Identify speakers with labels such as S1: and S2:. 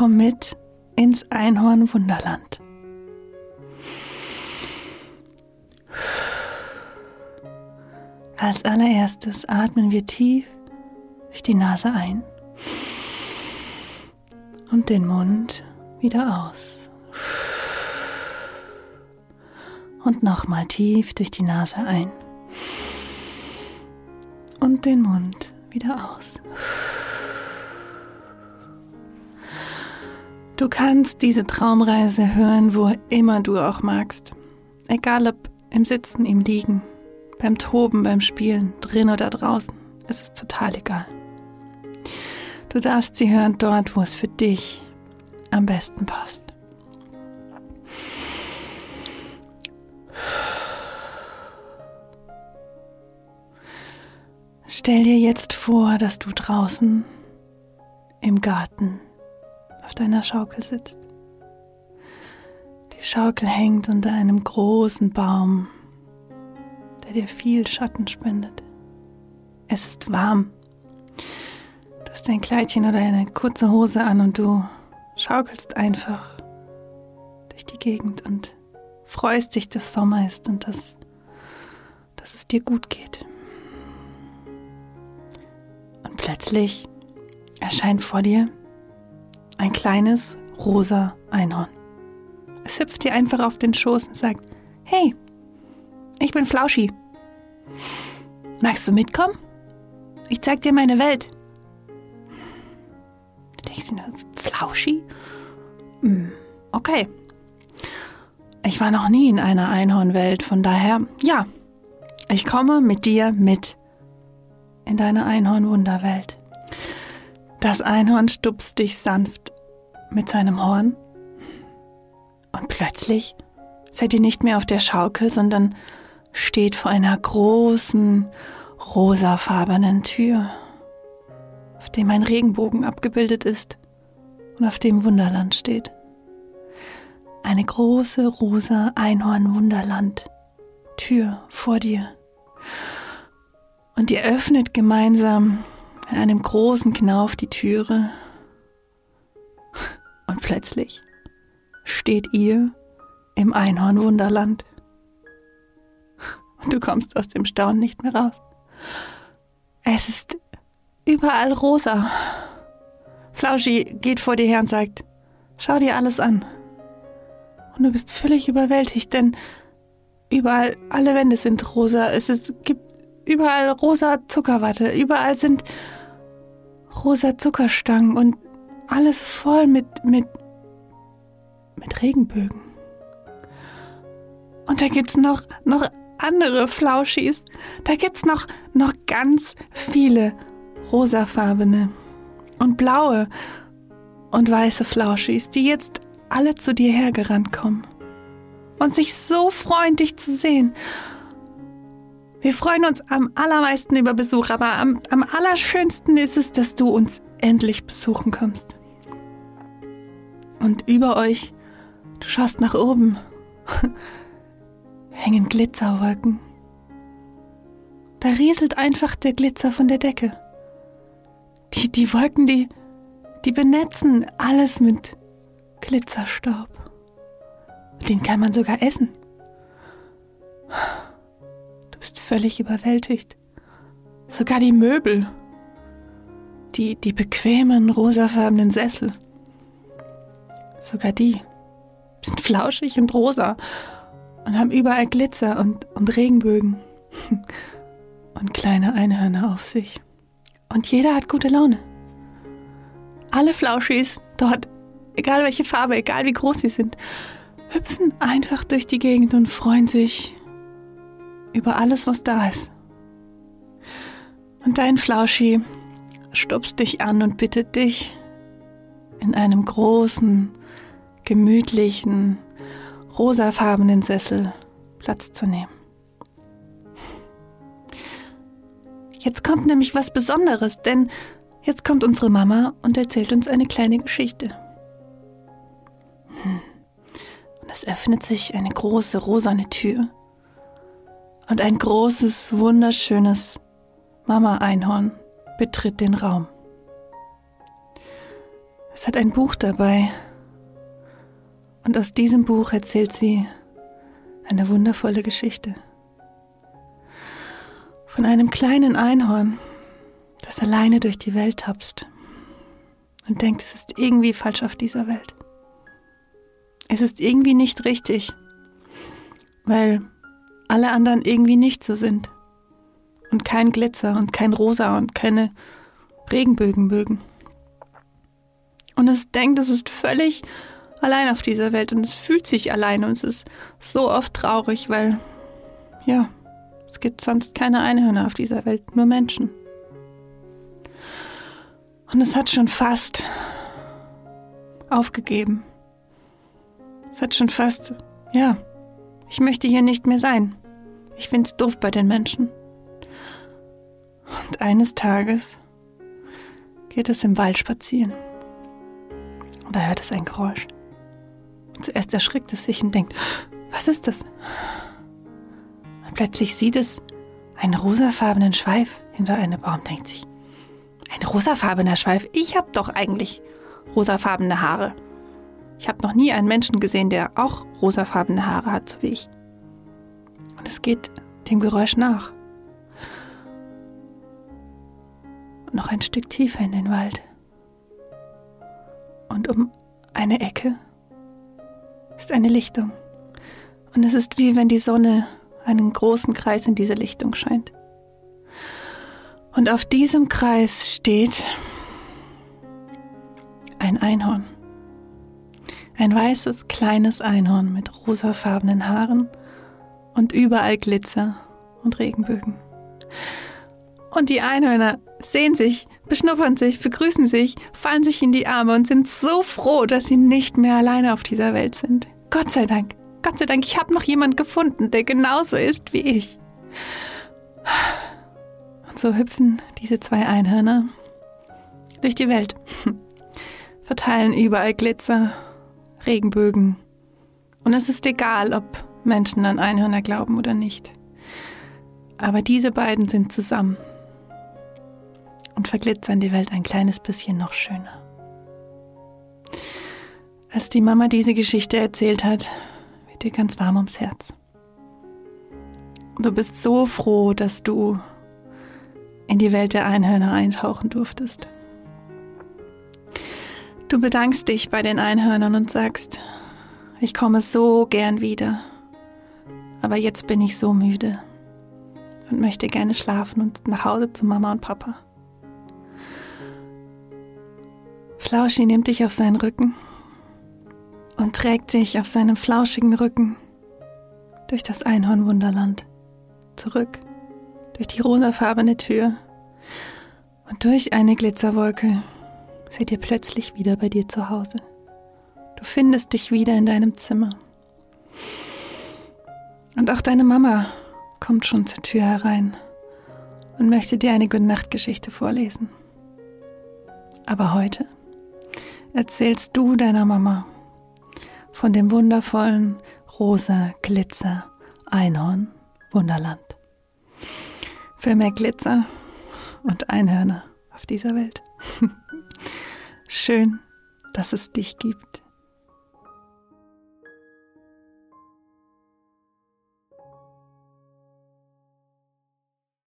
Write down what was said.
S1: komm mit ins Einhorn-Wunderland. Als allererstes atmen wir tief durch die Nase ein und den Mund wieder aus. Und nochmal tief durch die Nase ein und den Mund wieder aus. Du kannst diese Traumreise hören, wo immer du auch magst. Egal ob im Sitzen, im Liegen, beim Toben, beim Spielen, drin oder draußen. Es ist total egal. Du darfst sie hören dort, wo es für dich am besten passt. Stell dir jetzt vor, dass du draußen im Garten auf deiner Schaukel sitzt. Die Schaukel hängt unter einem großen Baum, der dir viel Schatten spendet. Es ist warm. Du hast ein Kleidchen oder eine kurze Hose an und du schaukelst einfach durch die Gegend und freust dich, dass Sommer ist und dass, dass es dir gut geht. Und plötzlich erscheint vor dir ein kleines rosa Einhorn. Es hüpft dir einfach auf den Schoß und sagt, hey, ich bin Flauschi. Magst du mitkommen? Ich zeig dir meine Welt. Du denkst dir, Flauschi? Hm, okay. Ich war noch nie in einer Einhornwelt, von daher, ja, ich komme mit dir mit in deine Einhornwunderwelt. Das Einhorn stupst dich sanft mit seinem Horn und plötzlich seid ihr nicht mehr auf der Schaukel, sondern steht vor einer großen rosafarbenen Tür, auf dem ein Regenbogen abgebildet ist und auf dem Wunderland steht. Eine große rosa Einhorn-Wunderland Tür vor dir. Und ihr öffnet gemeinsam in einem großen Knauf die Türe. Und plötzlich steht ihr im Einhornwunderland. Und du kommst aus dem Staunen nicht mehr raus. Es ist überall rosa. Flauschi geht vor dir her und sagt, schau dir alles an. Und du bist völlig überwältigt, denn überall, alle Wände sind rosa. Es ist, gibt überall rosa Zuckerwatte. Überall sind rosa Zuckerstangen und alles voll mit, mit, mit Regenbögen. Und da gibt's noch, noch andere Flauschis. Da gibt's noch, noch ganz viele rosafarbene und blaue und weiße Flauschis, die jetzt alle zu dir hergerannt kommen und sich so freuen, dich zu sehen. Wir freuen uns am allermeisten über Besuch, aber am, am allerschönsten ist es, dass du uns endlich besuchen kommst. Und über euch, du schaust nach oben, hängen Glitzerwolken. Da rieselt einfach der Glitzer von der Decke. Die, die Wolken, die, die benetzen alles mit Glitzerstaub. Den kann man sogar essen. Du bist völlig überwältigt. Sogar die Möbel. Die, die bequemen rosafarbenen Sessel. Sogar die sind flauschig und rosa und haben überall Glitzer und, und Regenbögen und kleine Einhörner auf sich. Und jeder hat gute Laune. Alle Flauschis dort, egal welche Farbe, egal wie groß sie sind, hüpfen einfach durch die Gegend und freuen sich über alles, was da ist. Und dein Flauschi stupst dich an und bittet dich, in einem großen, gemütlichen, rosafarbenen Sessel Platz zu nehmen. Jetzt kommt nämlich was Besonderes, denn jetzt kommt unsere Mama und erzählt uns eine kleine Geschichte. Hm. Und es öffnet sich eine große rosane Tür und ein großes, wunderschönes Mama-Einhorn betritt den Raum. Es hat ein Buch dabei. Und aus diesem Buch erzählt sie eine wundervolle Geschichte. Von einem kleinen Einhorn, das alleine durch die Welt tapst und denkt, es ist irgendwie falsch auf dieser Welt. Es ist irgendwie nicht richtig, weil alle anderen irgendwie nicht so sind. Und kein Glitzer und kein Rosa und keine Regenbögen mögen. Und es denkt, es ist völlig allein auf dieser Welt und es fühlt sich allein und es ist so oft traurig, weil, ja, es gibt sonst keine Einhörner auf dieser Welt, nur Menschen. Und es hat schon fast aufgegeben. Es hat schon fast, ja, ich möchte hier nicht mehr sein. Ich find's doof bei den Menschen. Und eines Tages geht es im Wald spazieren. Und da hört es ein Geräusch. Zuerst erschrickt es sich und denkt, was ist das? Und plötzlich sieht es einen rosafarbenen Schweif hinter einem Baum, denkt sich, ein rosafarbener Schweif? Ich habe doch eigentlich rosafarbene Haare. Ich habe noch nie einen Menschen gesehen, der auch rosafarbene Haare hat, so wie ich. Und es geht dem Geräusch nach. Noch ein Stück tiefer in den Wald. Und um eine Ecke ist eine Lichtung. Und es ist wie wenn die Sonne einen großen Kreis in diese Lichtung scheint. Und auf diesem Kreis steht ein Einhorn. Ein weißes, kleines Einhorn mit rosafarbenen Haaren und überall Glitzer und Regenbögen. Und die Einhörner sehen sich, beschnuppern sich, begrüßen sich, fallen sich in die Arme und sind so froh, dass sie nicht mehr alleine auf dieser Welt sind. Gott sei Dank, Gott sei Dank, ich habe noch jemand gefunden, der genauso ist wie ich. Und so hüpfen diese zwei Einhörner durch die Welt, verteilen überall Glitzer, Regenbögen. Und es ist egal, ob Menschen an Einhörner glauben oder nicht. Aber diese beiden sind zusammen und verglitzern die Welt ein kleines bisschen noch schöner. Als die Mama diese Geschichte erzählt hat, wird dir ganz warm ums Herz. Du bist so froh, dass du in die Welt der Einhörner eintauchen durftest. Du bedankst dich bei den Einhörnern und sagst, ich komme so gern wieder, aber jetzt bin ich so müde und möchte gerne schlafen und nach Hause zu Mama und Papa. Flauschi nimmt dich auf seinen Rücken und trägt dich auf seinem flauschigen Rücken durch das Einhornwunderland zurück durch die rosafarbene Tür und durch eine Glitzerwolke seid ihr plötzlich wieder bei dir zu Hause. Du findest dich wieder in deinem Zimmer. Und auch deine Mama kommt schon zur Tür herein und möchte dir eine Gute-Nacht-Geschichte vorlesen. Aber heute erzählst du deiner Mama von dem wundervollen rosa Glitzer Einhorn Wunderland für mehr Glitzer und Einhörner auf dieser Welt. Schön, dass es dich gibt.